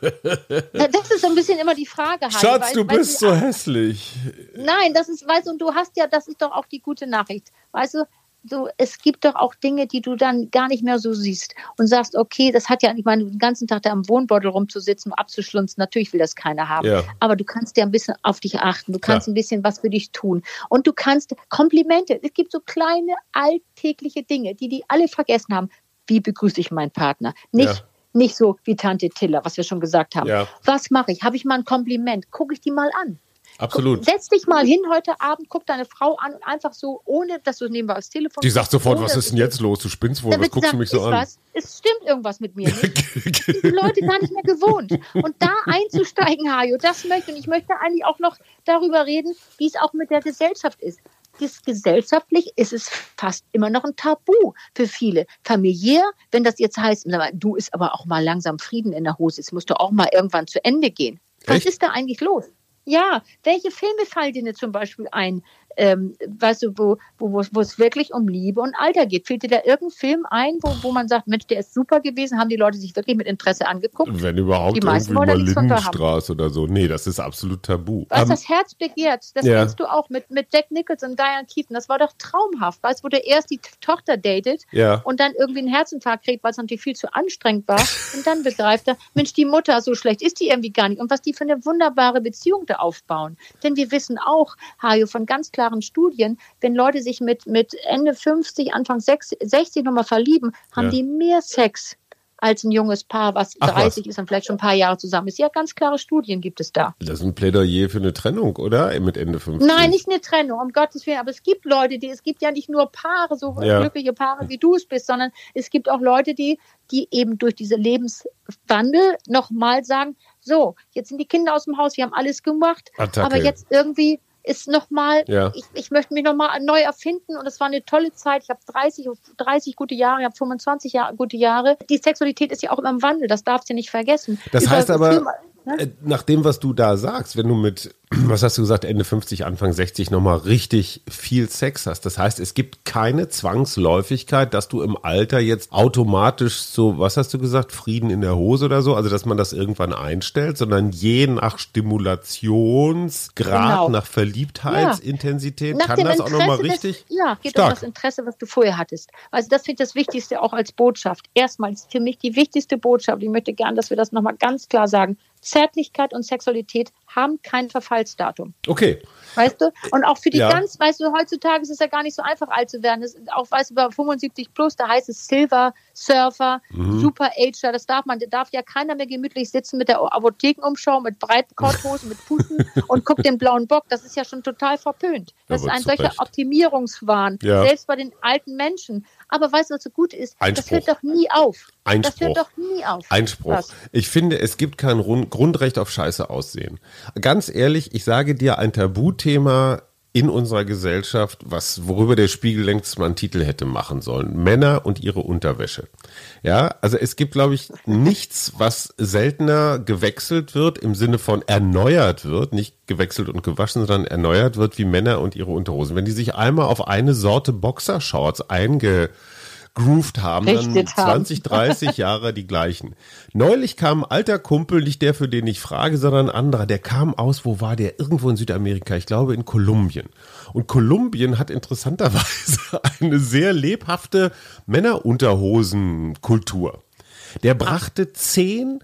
das ist so ein bisschen immer die Frage. Harry, Schatz, weil, du bist so hässlich. Nein, das ist, weißt du, und du hast ja, das ist doch auch die gute Nachricht. Weißt du, so, es gibt doch auch Dinge, die du dann gar nicht mehr so siehst und sagst, okay, das hat ja, ich meine, den ganzen Tag da am Wohnbeutel rumzusitzen, abzuschlunzen, natürlich will das keiner haben. Ja. Aber du kannst ja ein bisschen auf dich achten, du kannst ja. ein bisschen was für dich tun. Und du kannst Komplimente, es gibt so kleine alltägliche Dinge, die die alle vergessen haben. Wie begrüße ich meinen Partner? Nicht, ja. nicht so wie Tante Tiller, was wir schon gesagt haben. Was mache ich? Habe ich mal ein Kompliment? Gucke ich die mal an. Absolut. Guck, setz dich mal hin heute Abend, guck deine Frau an und einfach so, ohne dass du nebenbei das Telefon Die sagt sofort, was ist denn jetzt los? Du spinnst wohl, was guckst du mich so an? Was? Es stimmt irgendwas mit mir nicht. die Leute gar nicht mehr gewohnt. Und da einzusteigen, Hajo, das möchte und ich möchte eigentlich auch noch darüber reden, wie es auch mit der Gesellschaft ist. Das gesellschaftlich ist es fast immer noch ein Tabu für viele. Familiär, wenn das jetzt heißt, du ist aber auch mal langsam Frieden in der Hose, es muss doch auch mal irgendwann zu Ende gehen. Was Echt? ist da eigentlich los? Ja, welche Filme fallen dir zum Beispiel ein, ähm, weißt du, wo, wo, wo es wirklich um Liebe und Alter geht. Fällt dir da irgendein Film ein, wo, wo man sagt, Mensch, der ist super gewesen, haben die Leute sich wirklich mit Interesse angeguckt? Wenn überhaupt, die irgendwie mal Lindenstraße oder so. Nee, das ist absolut tabu. Was um, das Herz begehrt, das ja. kennst du auch mit, mit Jack Nicholson und Diane Keaton. Das war doch traumhaft. Weißt du, wo der erst die Tochter datet ja. und dann irgendwie einen Herzinfarkt kriegt, weil es natürlich viel zu anstrengend war. und dann begreift er, Mensch, die Mutter, so schlecht ist die irgendwie gar nicht. Und was die für eine wunderbare Beziehung da aufbauen. Denn wir wissen auch, Hajo, von ganz klar klaren Studien, wenn Leute sich mit, mit Ende 50, Anfang 60 nochmal verlieben, haben ja. die mehr Sex als ein junges Paar, was Ach, 30 was? ist und vielleicht schon ein paar Jahre zusammen ist. Ja, ganz klare Studien gibt es da. Das ist ein Plädoyer für eine Trennung, oder? Mit Ende 50. Nein, nicht eine Trennung, um Gottes Willen. Aber es gibt Leute, die, es gibt ja nicht nur Paare, so ja. glückliche Paare, wie du es bist, sondern es gibt auch Leute, die, die eben durch diese Lebenswandel nochmal sagen, so, jetzt sind die Kinder aus dem Haus, wir haben alles gemacht, Attacke. aber jetzt irgendwie ist nochmal, ja. ich, ich möchte mich nochmal neu erfinden und es war eine tolle Zeit. Ich habe 30, 30 gute Jahre, ich habe 25 Jahre, gute Jahre. Die Sexualität ist ja auch immer im Wandel, das darfst du nicht vergessen. Das Über heißt aber, Ne? Äh, nach dem, was du da sagst, wenn du mit, was hast du gesagt, Ende 50, Anfang 60 nochmal richtig viel Sex hast. Das heißt, es gibt keine Zwangsläufigkeit, dass du im Alter jetzt automatisch so, was hast du gesagt, Frieden in der Hose oder so, also dass man das irgendwann einstellt, sondern je nach Stimulationsgrad, genau. nach Verliebtheitsintensität, ja. kann das Interesse auch nochmal richtig. Des, ja, geht stark. um das Interesse, was du vorher hattest. Also das finde ich das Wichtigste auch als Botschaft. Erstmal ist für mich die wichtigste Botschaft. Ich möchte gern, dass wir das nochmal ganz klar sagen. Zärtlichkeit und Sexualität haben kein Verfallsdatum. Okay. Weißt du? Und auch für die ja. ganz, weißt du, heutzutage ist es ja gar nicht so einfach alt zu werden. Das, auch, weißt du, bei 75 plus, da heißt es Silver, Surfer, mhm. Super Ager, das darf man, da darf ja keiner mehr gemütlich sitzen mit der Apothekenumschau, mit Breitkorthosen, mit Puten und guckt den blauen Bock. Das ist ja schon total verpönt. Das ist ein solcher. Optimierungswahn. Ja. Selbst bei den alten Menschen. Aber weißt du, was so gut ist? Einspruch. Das hört doch nie auf. Einspruch. Das hört doch nie auf. Einspruch. Was? Ich finde, es gibt kein Grundrecht auf Scheiße aussehen. Ganz ehrlich, ich sage dir, ein Tabuthema in unserer Gesellschaft, was, worüber der Spiegel längst mal einen Titel hätte machen sollen. Männer und ihre Unterwäsche. Ja, also es gibt, glaube ich, nichts, was seltener gewechselt wird, im Sinne von erneuert wird, nicht gewechselt und gewaschen, sondern erneuert wird wie Männer und ihre Unterhosen. Wenn die sich einmal auf eine Sorte Boxershorts einge grooved haben, dann 20, 30 Jahre die gleichen. Neulich kam ein alter Kumpel, nicht der, für den ich frage, sondern ein anderer, der kam aus, wo war der? Irgendwo in Südamerika, ich glaube in Kolumbien. Und Kolumbien hat interessanterweise eine sehr lebhafte Männerunterhosenkultur. Der brachte zehn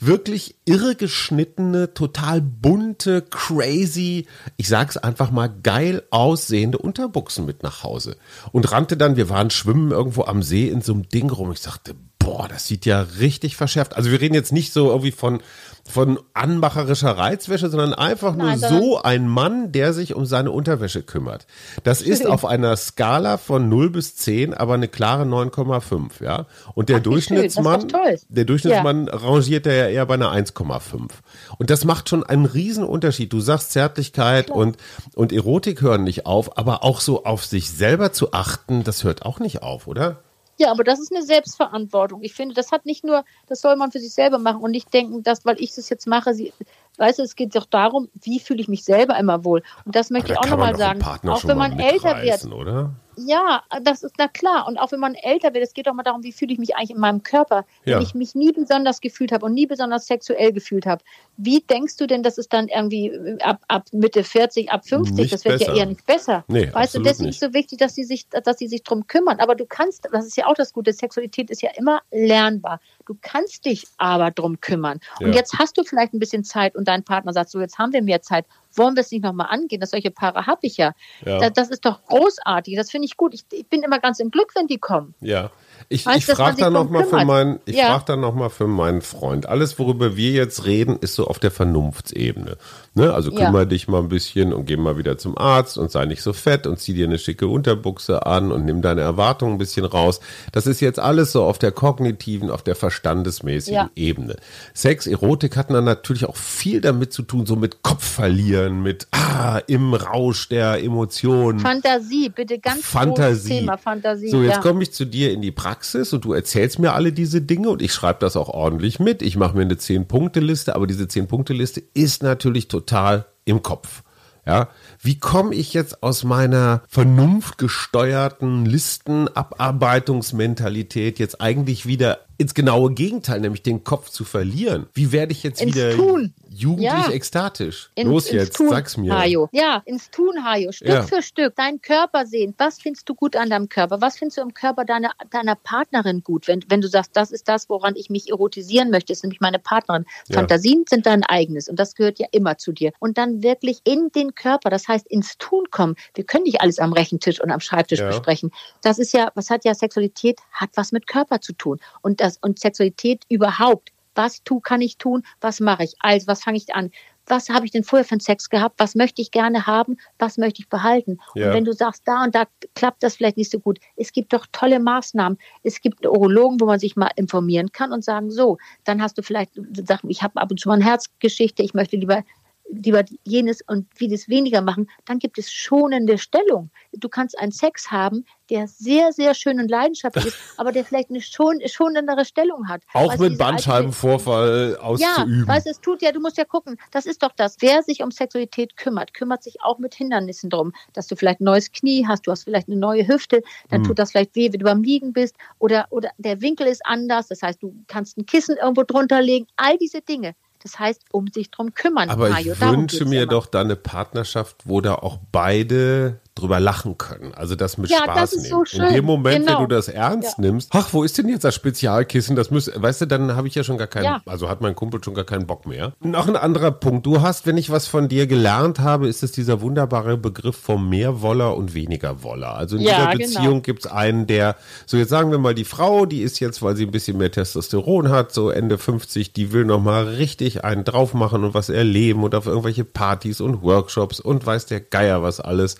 wirklich irre geschnittene, total bunte, crazy, ich sag's einfach mal geil aussehende Unterbuchsen mit nach Hause und rannte dann, wir waren schwimmen irgendwo am See in so einem Ding rum. Ich sagte, boah, das sieht ja richtig verschärft. Also wir reden jetzt nicht so irgendwie von von anmacherischer Reizwäsche, sondern einfach nur Nein, so ein Mann, der sich um seine Unterwäsche kümmert. Das ist auf einer Skala von 0 bis 10, aber eine klare 9,5, ja. Und der Ach, Durchschnittsmann, der Durchschnittsmann ja. rangiert ja eher bei einer 1,5. Und das macht schon einen riesen Unterschied. Du sagst Zärtlichkeit und, und Erotik hören nicht auf, aber auch so auf sich selber zu achten, das hört auch nicht auf, oder? Ja, aber das ist eine Selbstverantwortung. Ich finde, das hat nicht nur, das soll man für sich selber machen und nicht denken, dass, weil ich das jetzt mache, sie, weißt du, es geht doch darum, wie fühle ich mich selber immer wohl. Und das möchte ich auch nochmal sagen. Auch wenn man älter wird. Oder? Ja, das ist na klar. Und auch wenn man älter wird, es geht auch mal darum, wie fühle ich mich eigentlich in meinem Körper. Ja. Wenn ich mich nie besonders gefühlt habe und nie besonders sexuell gefühlt habe, wie denkst du denn, dass es dann irgendwie äh, ab, ab Mitte 40, ab 50, nicht das wird besser. ja eher nicht besser. Nee, weißt du, deswegen nicht. ist es so wichtig, dass sie sich, dass sie sich drum kümmern. Aber du kannst, das ist ja auch das Gute, Sexualität ist ja immer lernbar. Du kannst dich aber drum kümmern. Ja. Und jetzt hast du vielleicht ein bisschen Zeit und dein Partner sagt so, jetzt haben wir mehr Zeit wollen wir es nicht nochmal angehen? Das solche Paare habe ich ja. ja. Das, das, ist doch großartig. Das finde ich gut. Ich, ich, bin immer ganz im Glück, wenn die kommen. Ja. Ich, ich frage dann nochmal für meinen, ich ja. dann noch mal für meinen Freund. Alles, worüber wir jetzt reden, ist so auf der Vernunftsebene. Ne? Also kümmere ja. dich mal ein bisschen und geh mal wieder zum Arzt und sei nicht so fett und zieh dir eine schicke Unterbuchse an und nimm deine Erwartungen ein bisschen raus. Das ist jetzt alles so auf der kognitiven, auf der verstandesmäßigen ja. Ebene. Sex, Erotik hat dann natürlich auch viel damit zu tun, so mit Kopf verlieren, mit ah, im Rausch der Emotionen. Fantasie, bitte ganz Fantasie. Thema Fantasie. So, jetzt komme ich zu dir in die Praxis und du erzählst mir alle diese Dinge und ich schreibe das auch ordentlich mit. Ich mache mir eine Zehn-Punkte-Liste, aber diese Zehn-Punkte-Liste ist natürlich total total im Kopf. Ja, wie komme ich jetzt aus meiner vernunftgesteuerten Listenabarbeitungsmentalität jetzt eigentlich wieder ins genaue Gegenteil, nämlich den Kopf zu verlieren? Wie werde ich jetzt ins wieder Tun jugendlich ja. ekstatisch. In, Los jetzt, Tun, sag's mir. Hajo. Ja, ins Tun, Hajo. Stück ja. für Stück. Deinen Körper sehen. Was findest du gut an deinem Körper? Was findest du im Körper deiner, deiner Partnerin gut? Wenn, wenn du sagst, das ist das, woran ich mich erotisieren möchte, ist nämlich meine Partnerin. Ja. Fantasien sind dein eigenes und das gehört ja immer zu dir. Und dann wirklich in den Körper, das heißt ins Tun kommen. Wir können nicht alles am Rechentisch und am Schreibtisch besprechen. Das ist ja, was hat ja Sexualität? Hat was mit Körper zu tun. Und das, und Sexualität überhaupt was tu, kann ich tun? Was mache ich? Also, was fange ich an? Was habe ich denn vorher für einen Sex gehabt? Was möchte ich gerne haben? Was möchte ich behalten? Ja. Und wenn du sagst, da und da klappt das vielleicht nicht so gut, es gibt doch tolle Maßnahmen. Es gibt Urologen, wo man sich mal informieren kann und sagen, so, dann hast du vielleicht, sag, ich habe ab und zu mal eine Herzgeschichte, ich möchte lieber lieber jenes und vieles weniger machen, dann gibt es schonende Stellung. Du kannst einen Sex haben, der sehr, sehr schön und leidenschaftlich ist, aber der vielleicht eine schon, schonendere Stellung hat. Auch mit Bandscheibenvorfall auszuüben. Ja, weißt es tut ja, du musst ja gucken, das ist doch das. Wer sich um Sexualität kümmert, kümmert sich auch mit Hindernissen drum, dass du vielleicht ein neues Knie hast, du hast vielleicht eine neue Hüfte, dann hm. tut das vielleicht weh, wenn du beim Liegen bist oder, oder der Winkel ist anders, das heißt, du kannst ein Kissen irgendwo drunter legen, all diese Dinge das heißt, um sich drum kümmern. Aber Mario. ich wünsche mir immer. doch da eine Partnerschaft, wo da auch beide drüber lachen können. Also das mit ja, Spaß das nehmen. So In dem Moment, genau. wenn du das ernst ja. nimmst, ach, wo ist denn jetzt das Spezialkissen? Das muss, weißt du, dann habe ich ja schon gar keinen, ja. also hat mein Kumpel schon gar keinen Bock mehr. Noch ein anderer Punkt. Du hast, wenn ich was von dir gelernt habe, ist es dieser wunderbare Begriff vom Mehrwoller und weniger Woller. Also in dieser genau. Beziehung genau. gibt es einen, der, so jetzt sagen wir mal, die Frau, die ist jetzt, weil sie ein bisschen mehr Testosteron hat, so Ende 50, die will nochmal richtig einen drauf machen und was erleben und auf irgendwelche Partys und Workshops und weiß der Geier was alles.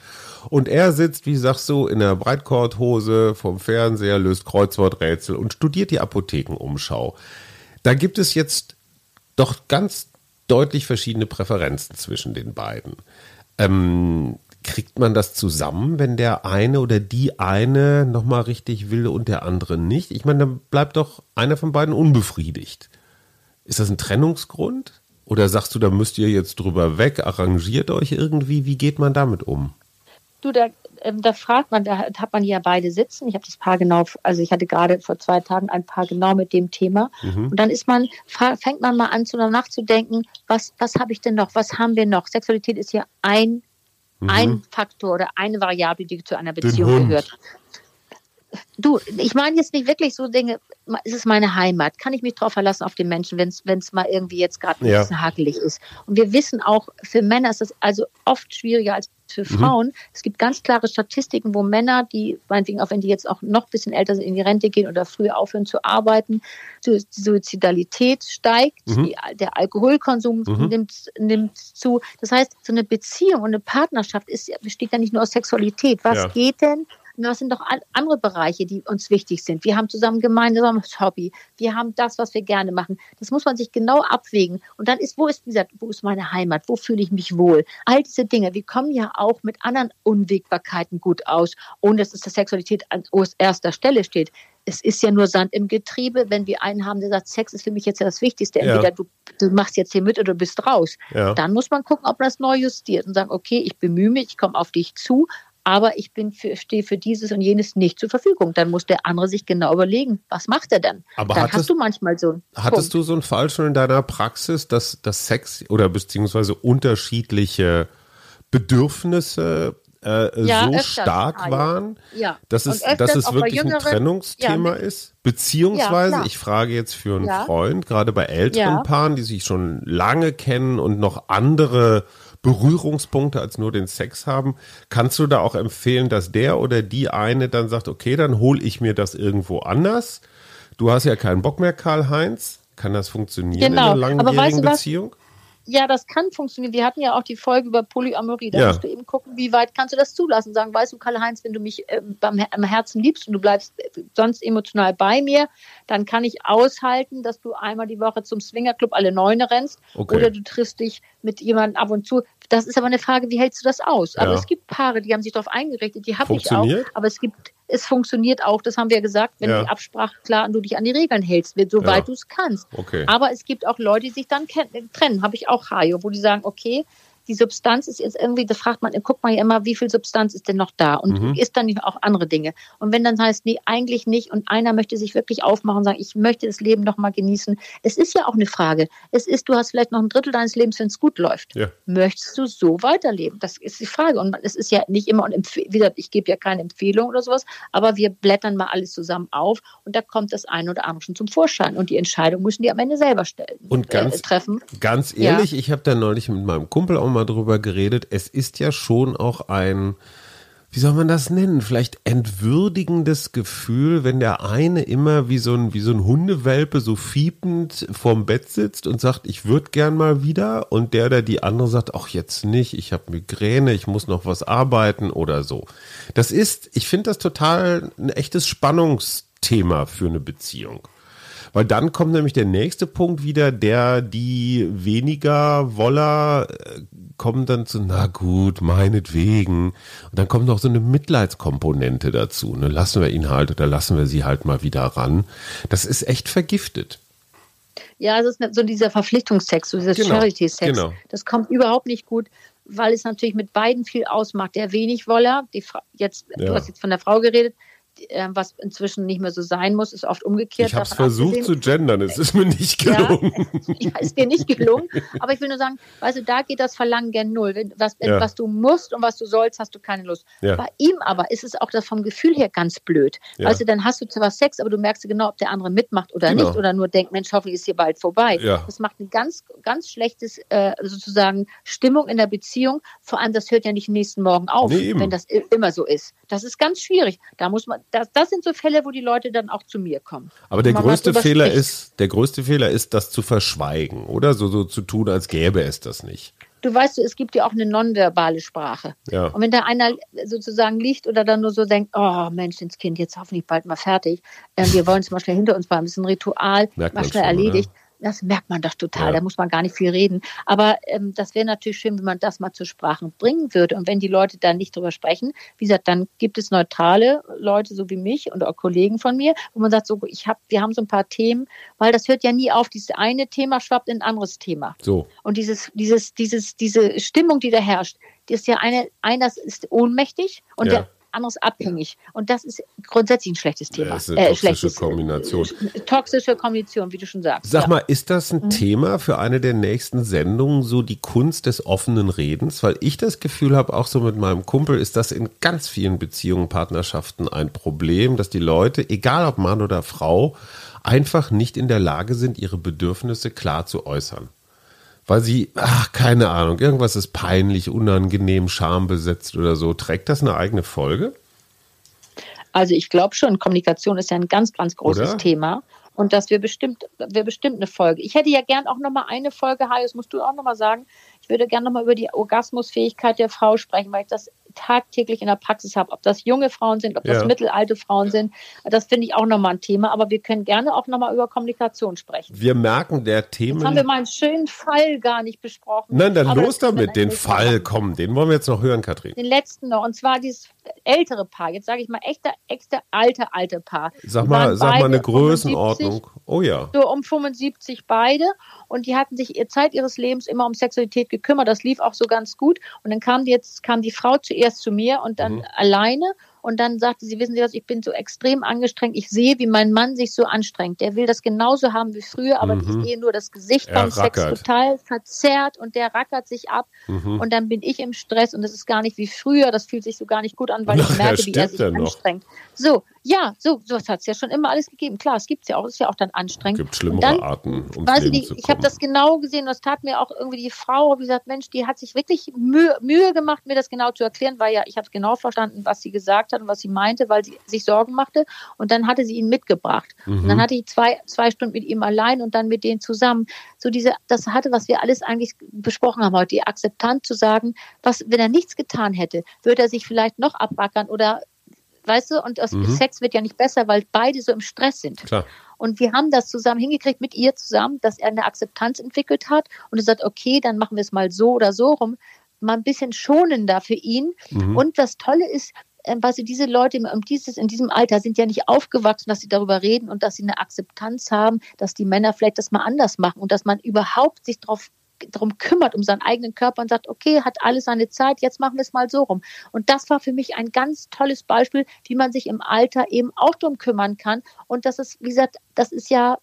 Und er sitzt, wie sagst du, in der Breitkorthose vom Fernseher, löst Kreuzworträtsel und studiert die Apothekenumschau. Da gibt es jetzt doch ganz deutlich verschiedene Präferenzen zwischen den beiden. Ähm, Kriegt man das zusammen, wenn der eine oder die eine nochmal richtig will und der andere nicht? Ich meine, dann bleibt doch einer von beiden unbefriedigt. Ist das ein Trennungsgrund? Oder sagst du, da müsst ihr jetzt drüber weg, arrangiert euch irgendwie? Wie geht man damit um? Du, da, ähm, da fragt man, da hat man ja beide sitzen. Ich habe das Paar genau, also ich hatte gerade vor zwei Tagen ein Paar genau mit dem Thema. Mhm. Und dann ist man, fängt man mal an, zu nachzudenken, was, was habe ich denn noch, was haben wir noch? Sexualität ist ja ein, mhm. ein Faktor oder eine Variable, die zu einer Beziehung gehört. Du, ich meine jetzt nicht wirklich so Dinge, ist es meine Heimat? Kann ich mich darauf verlassen auf den Menschen, wenn es mal irgendwie jetzt gerade ein ja. bisschen hakelig ist? Und wir wissen auch, für Männer ist das also oft schwieriger als für mhm. Frauen. Mhm. Es gibt ganz klare Statistiken, wo Männer, die, meinetwegen auch wenn die jetzt auch noch ein bisschen älter sind, in die Rente gehen oder früher aufhören zu arbeiten, die Suizidalität steigt, mhm. die, der Alkoholkonsum mhm. nimmt, nimmt zu. Das heißt, so eine Beziehung und eine Partnerschaft ist, besteht ja nicht nur aus Sexualität. Was ja. geht denn das sind doch andere Bereiche, die uns wichtig sind. Wir haben zusammen gemeinsames Hobby. Wir haben das, was wir gerne machen. Das muss man sich genau abwägen. Und dann ist, wo ist, wie gesagt, wo ist meine Heimat? Wo fühle ich mich wohl? All diese Dinge. Wir kommen ja auch mit anderen Unwägbarkeiten gut aus, ohne dass es der Sexualität an erster Stelle steht. Es ist ja nur Sand im Getriebe, wenn wir einen haben, der sagt, Sex ist für mich jetzt ja das Wichtigste. Entweder ja. du, du, machst jetzt hier mit oder du bist raus. Ja. Dann muss man gucken, ob man das neu justiert und sagen, okay, ich bemühe mich, ich komme auf dich zu, aber ich bin für, stehe für dieses und jenes nicht zur Verfügung. Dann muss der andere sich genau überlegen, was macht er denn? Aber dann hattest, hast du manchmal so. Hattest Punkt. du so einen Fall schon in deiner Praxis, dass, dass Sex oder beziehungsweise unterschiedliche Bedürfnisse äh, ja, so stark ah, waren, ja. dass es, dass es wirklich ein Trennungsthema ja, ist? Beziehungsweise, ich frage jetzt für einen Freund, gerade bei älteren Paaren, die sich schon lange kennen und noch andere Berührungspunkte als nur den Sex haben. Kannst du da auch empfehlen, dass der oder die eine dann sagt, okay, dann hole ich mir das irgendwo anders? Du hast ja keinen Bock mehr, Karl-Heinz. Kann das funktionieren genau. in einer langjährigen weißt du Beziehung? Ja, das kann funktionieren. Wir hatten ja auch die Folge über Polyamorie. Da ja. musst du eben gucken, wie weit kannst du das zulassen. Sagen, weißt du, Karl-Heinz, wenn du mich äh, beim, am Herzen liebst und du bleibst äh, sonst emotional bei mir, dann kann ich aushalten, dass du einmal die Woche zum Swingerclub alle Neune rennst okay. oder du triffst dich mit jemandem ab und zu. Das ist aber eine Frage, wie hältst du das aus? Ja. Aber es gibt Paare, die haben sich darauf eingerichtet, die habe ich auch. Aber es gibt es funktioniert auch, das haben wir gesagt, wenn ja. die Absprache klar und du dich an die Regeln hältst, soweit ja. du es kannst. Okay. Aber es gibt auch Leute, die sich dann trennen, habe ich auch Hajo, wo die sagen, okay, die Substanz ist jetzt irgendwie, da fragt man, guckt man ja immer, wie viel Substanz ist denn noch da und mhm. ist dann nicht auch andere Dinge. Und wenn dann heißt, nee, eigentlich nicht und einer möchte sich wirklich aufmachen und sagen, ich möchte das Leben noch mal genießen. Es ist ja auch eine Frage. Es ist, du hast vielleicht noch ein Drittel deines Lebens, wenn es gut läuft. Ja. Möchtest du so weiterleben? Das ist die Frage. Und es ist ja nicht immer, und wieder, ich gebe ja keine Empfehlung oder sowas, aber wir blättern mal alles zusammen auf und da kommt das eine oder andere schon zum Vorschein. Und die Entscheidung müssen die am Ende selber stellen. Und ganz, äh, treffen. Ganz ehrlich, ja. ich habe da neulich mit meinem Kumpel auch mal mal drüber geredet. Es ist ja schon auch ein, wie soll man das nennen? Vielleicht entwürdigendes Gefühl, wenn der eine immer wie so ein, wie so ein Hundewelpe so fiepend vorm Bett sitzt und sagt, ich würde gern mal wieder und der oder die andere sagt, ach jetzt nicht, ich habe Migräne, ich muss noch was arbeiten oder so. Das ist, ich finde das total ein echtes Spannungsthema für eine Beziehung. Weil dann kommt nämlich der nächste Punkt wieder, der die weniger Woller äh, kommen dann zu, na gut, meinetwegen. Und dann kommt noch so eine Mitleidskomponente dazu. Ne? Lassen wir ihn halt oder lassen wir sie halt mal wieder ran. Das ist echt vergiftet. Ja, es ist so dieser Verpflichtungstext, so dieser genau, Charity-Sex. Genau. Das kommt überhaupt nicht gut, weil es natürlich mit beiden viel ausmacht. Der wenig Woller, die Fra jetzt, ja. du hast jetzt von der Frau geredet, was inzwischen nicht mehr so sein muss, ist oft umgekehrt. Ich habe es versucht zu gendern, es ist mir nicht gelungen. Ja, ja, ist dir nicht gelungen. Aber ich will nur sagen, weißt du, da geht das Verlangen gern null. Was, ja. was du musst und was du sollst, hast du keine Lust. Ja. Bei ihm aber ist es auch das vom Gefühl her ganz blöd. Weißt du, dann hast du zwar Sex, aber du merkst genau, ob der andere mitmacht oder genau. nicht oder nur denkt, Mensch, hoffentlich ist hier bald vorbei. Das macht eine ganz, ganz schlechtes äh, sozusagen Stimmung in der Beziehung. Vor allem, das hört ja nicht nächsten Morgen auf, nee, wenn das immer so ist. Das ist ganz schwierig. Da muss man, das, das sind so Fälle, wo die Leute dann auch zu mir kommen. Aber der größte Fehler spricht. ist, der größte Fehler ist, das zu verschweigen, oder? So, so zu tun, als gäbe es das nicht. Du weißt, es gibt ja auch eine nonverbale Sprache. Ja. Und wenn da einer sozusagen liegt oder dann nur so denkt, oh Mensch, ins Kind, jetzt hoffentlich bald mal fertig. Äh, wir wollen es mal schnell hinter uns bleiben. Das ist ein Ritual, Merkt mal schnell schon, erledigt. Oder? Das merkt man doch total, ja. da muss man gar nicht viel reden. Aber ähm, das wäre natürlich schön, wenn man das mal zur Sprache bringen würde. Und wenn die Leute dann nicht drüber sprechen, wie gesagt, dann gibt es neutrale Leute, so wie mich und auch Kollegen von mir, wo man sagt, so, ich hab, wir haben so ein paar Themen, weil das hört ja nie auf. Dieses eine Thema schwappt in ein anderes Thema. So. Und dieses, dieses, dieses, diese Stimmung, die da herrscht, die ist ja eine, einer ist ohnmächtig und ja. der anderes abhängig. Und das ist grundsätzlich ein schlechtes Thema. Das ist eine äh, toxische Kombination. Äh, toxische Kombination, wie du schon sagst. Sag ja. mal, ist das ein mhm. Thema für eine der nächsten Sendungen, so die Kunst des offenen Redens? Weil ich das Gefühl habe, auch so mit meinem Kumpel, ist das in ganz vielen Beziehungen, Partnerschaften ein Problem, dass die Leute, egal ob Mann oder Frau, einfach nicht in der Lage sind, ihre Bedürfnisse klar zu äußern weil sie, ach, keine Ahnung, irgendwas ist peinlich, unangenehm, schambesetzt oder so. Trägt das eine eigene Folge? Also ich glaube schon, Kommunikation ist ja ein ganz, ganz großes oder? Thema. Und das wäre bestimmt, wäre bestimmt eine Folge. Ich hätte ja gern auch noch mal eine Folge, Hayes, musst du auch noch mal sagen. Ich würde gerne noch mal über die Orgasmusfähigkeit der Frau sprechen, weil ich das tagtäglich in der Praxis habe, ob das junge Frauen sind, ob das ja. mittelalte Frauen sind. Das finde ich auch nochmal ein Thema. Aber wir können gerne auch nochmal über Kommunikation sprechen. Wir merken, der Themen. Jetzt haben wir mal einen schönen Fall gar nicht besprochen. Nein, dann los damit. Den Fall, komm, den wollen wir jetzt noch hören, Katrin. Den letzten noch. Und zwar dieses ältere Paar. Jetzt sage ich mal, echte, echte, alte, alte Paar. Sag mal, sag mal eine Größenordnung. 75, oh ja. So um 75 beide. Und die hatten sich ihr Zeit ihres Lebens immer um Sexualität gekümmert. Das lief auch so ganz gut. Und dann kam die jetzt, kam die Frau zuerst zu mir und dann mhm. alleine und dann sagte sie, wissen Sie was, ich bin so extrem angestrengt. Ich sehe, wie mein Mann sich so anstrengt. Der will das genauso haben wie früher, aber mhm. ich sehe nur das Gesicht er beim rackert. Sex total verzerrt und der rackert sich ab. Mhm. Und dann bin ich im Stress und es ist gar nicht wie früher. Das fühlt sich so gar nicht gut an, weil Na, ich merke, wie er sich anstrengt. So, ja, so, so hat es ja schon immer alles gegeben. Klar, es gibt es ja auch, es ist ja auch dann anstrengend. Es gibt schlimmere dann, Arten, um weiß ich, ich habe das genau gesehen, das tat mir auch irgendwie die Frau, wie gesagt, Mensch, die hat sich wirklich Mühe, Mühe gemacht, mir das genau zu erklären, weil ja, ich habe genau verstanden, was sie gesagt hat und was sie meinte, weil sie sich Sorgen machte. Und dann hatte sie ihn mitgebracht. Mhm. Und dann hatte ich zwei, zwei Stunden mit ihm allein und dann mit denen zusammen. So diese, das hatte, was wir alles eigentlich besprochen haben heute, die Akzeptanz zu sagen, was, wenn er nichts getan hätte, würde er sich vielleicht noch abwackern oder weißt du, und das mhm. Sex wird ja nicht besser, weil beide so im Stress sind. Klar. Und wir haben das zusammen hingekriegt mit ihr zusammen, dass er eine Akzeptanz entwickelt hat und er sagt, okay, dann machen wir es mal so oder so rum, mal ein bisschen schonender für ihn. Mhm. Und das Tolle ist, weil sie diese Leute um dieses, in diesem Alter sind ja nicht aufgewachsen, dass sie darüber reden und dass sie eine Akzeptanz haben, dass die Männer vielleicht das mal anders machen und dass man überhaupt sich darauf darum kümmert, um seinen eigenen Körper und sagt, okay, hat alles seine Zeit, jetzt machen wir es mal so rum. Und das war für mich ein ganz tolles Beispiel, wie man sich im Alter eben auch darum kümmern kann. Und das ist, wie gesagt, das ist ja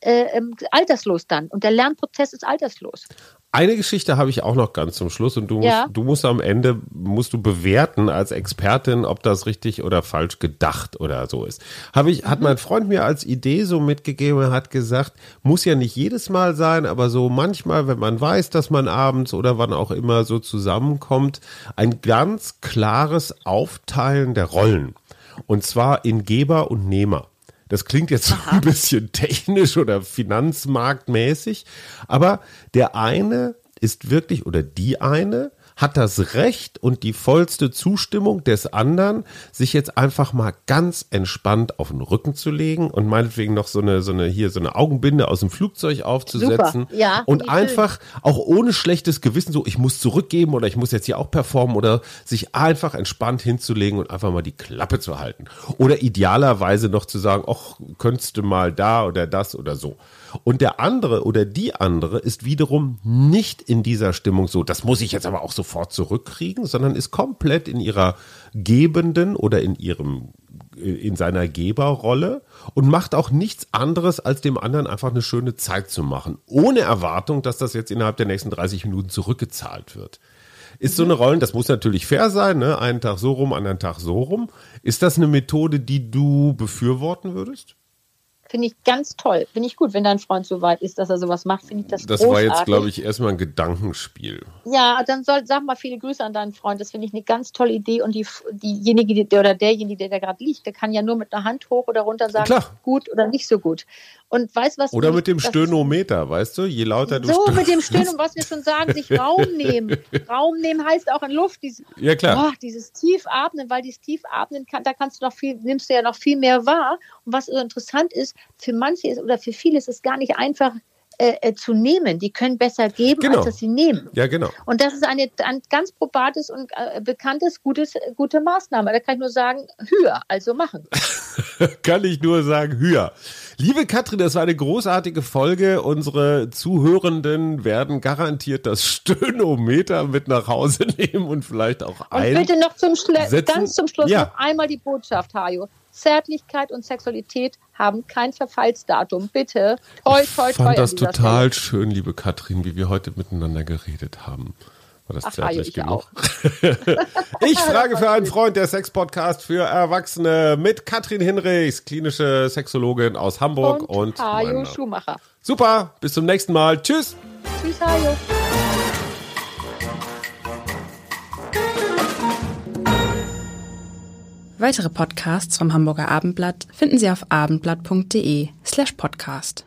äh, ähm, alterslos dann. Und der Lernprozess ist alterslos. Eine Geschichte habe ich auch noch ganz zum Schluss und du musst, ja. du musst am Ende musst du bewerten als Expertin, ob das richtig oder falsch gedacht oder so ist. Habe ich, mhm. hat mein Freund mir als Idee so mitgegeben, hat gesagt, muss ja nicht jedes Mal sein, aber so manchmal, wenn man weiß, dass man abends oder wann auch immer so zusammenkommt, ein ganz klares Aufteilen der Rollen. Und zwar in Geber und Nehmer. Das klingt jetzt Aha. ein bisschen technisch oder finanzmarktmäßig, aber der eine ist wirklich oder die eine hat das Recht und die vollste Zustimmung des anderen, sich jetzt einfach mal ganz entspannt auf den Rücken zu legen und meinetwegen noch so eine, so eine, hier so eine Augenbinde aus dem Flugzeug aufzusetzen. Super. Ja, und einfach schön. auch ohne schlechtes Gewissen, so ich muss zurückgeben oder ich muss jetzt hier auch performen oder sich einfach entspannt hinzulegen und einfach mal die Klappe zu halten. Oder idealerweise noch zu sagen, ach, könntest du mal da oder das oder so. Und der andere oder die andere ist wiederum nicht in dieser Stimmung so, das muss ich jetzt aber auch sofort zurückkriegen, sondern ist komplett in ihrer gebenden oder in ihrem in seiner Geberrolle und macht auch nichts anderes, als dem anderen einfach eine schöne Zeit zu machen, ohne Erwartung, dass das jetzt innerhalb der nächsten 30 Minuten zurückgezahlt wird. Ist so eine Rolle, das muss natürlich fair sein, ne? einen Tag so rum, anderen Tag so rum. Ist das eine Methode, die du befürworten würdest? Finde ich ganz toll. Finde ich gut, wenn dein Freund so weit ist, dass er sowas macht. Finde ich das Das großartig. war jetzt, glaube ich, erstmal ein Gedankenspiel. Ja, dann soll, sag mal viele Grüße an deinen Freund. Das finde ich eine ganz tolle Idee. Und die, diejenige die, oder derjenige, der da gerade liegt, der kann ja nur mit einer Hand hoch oder runter sagen, Klar. gut oder nicht so gut. Und weißt was? Oder mit dem Stönometer, weißt du? Je lauter du So, mit dem Stöhnen, was wir schon sagen, sich Raum nehmen. Raum nehmen heißt auch in Luft. Dieses, ja, klar. Oh, dieses Tiefatmen, weil dieses Tiefatmen kann, da kannst du noch viel, nimmst du ja noch viel mehr wahr. Und was interessant ist, für manche ist oder für viele ist es gar nicht einfach, äh, äh, zu nehmen. Die können besser geben, genau. als dass sie nehmen. Ja, genau. Und das ist eine, ein ganz probates und äh, bekanntes, gutes, gute Maßnahme. Da kann ich nur sagen, höher, also machen. kann ich nur sagen, höher. Liebe Katrin, das war eine großartige Folge. Unsere Zuhörenden werden garantiert das Stöhnometer mit nach Hause nehmen und vielleicht auch ein. Und bitte noch zum Schlu ganz zum Schluss ja. noch einmal die Botschaft, Hajo. Zärtlichkeit und Sexualität haben kein Verfallsdatum. Bitte, toi, toi, toi. Ich fand das total schön, liebe Katrin, wie wir heute miteinander geredet haben. War das Ach, zärtlich ich genug? ich frage für einen Freund der Sex-Podcast für Erwachsene mit Katrin Hinrichs, klinische Sexologin aus Hamburg und, und Hajo Schumacher. Super, bis zum nächsten Mal. Tschüss. Tschüss, Hajo. Weitere Podcasts vom Hamburger Abendblatt finden Sie auf abendblatt.de slash podcast.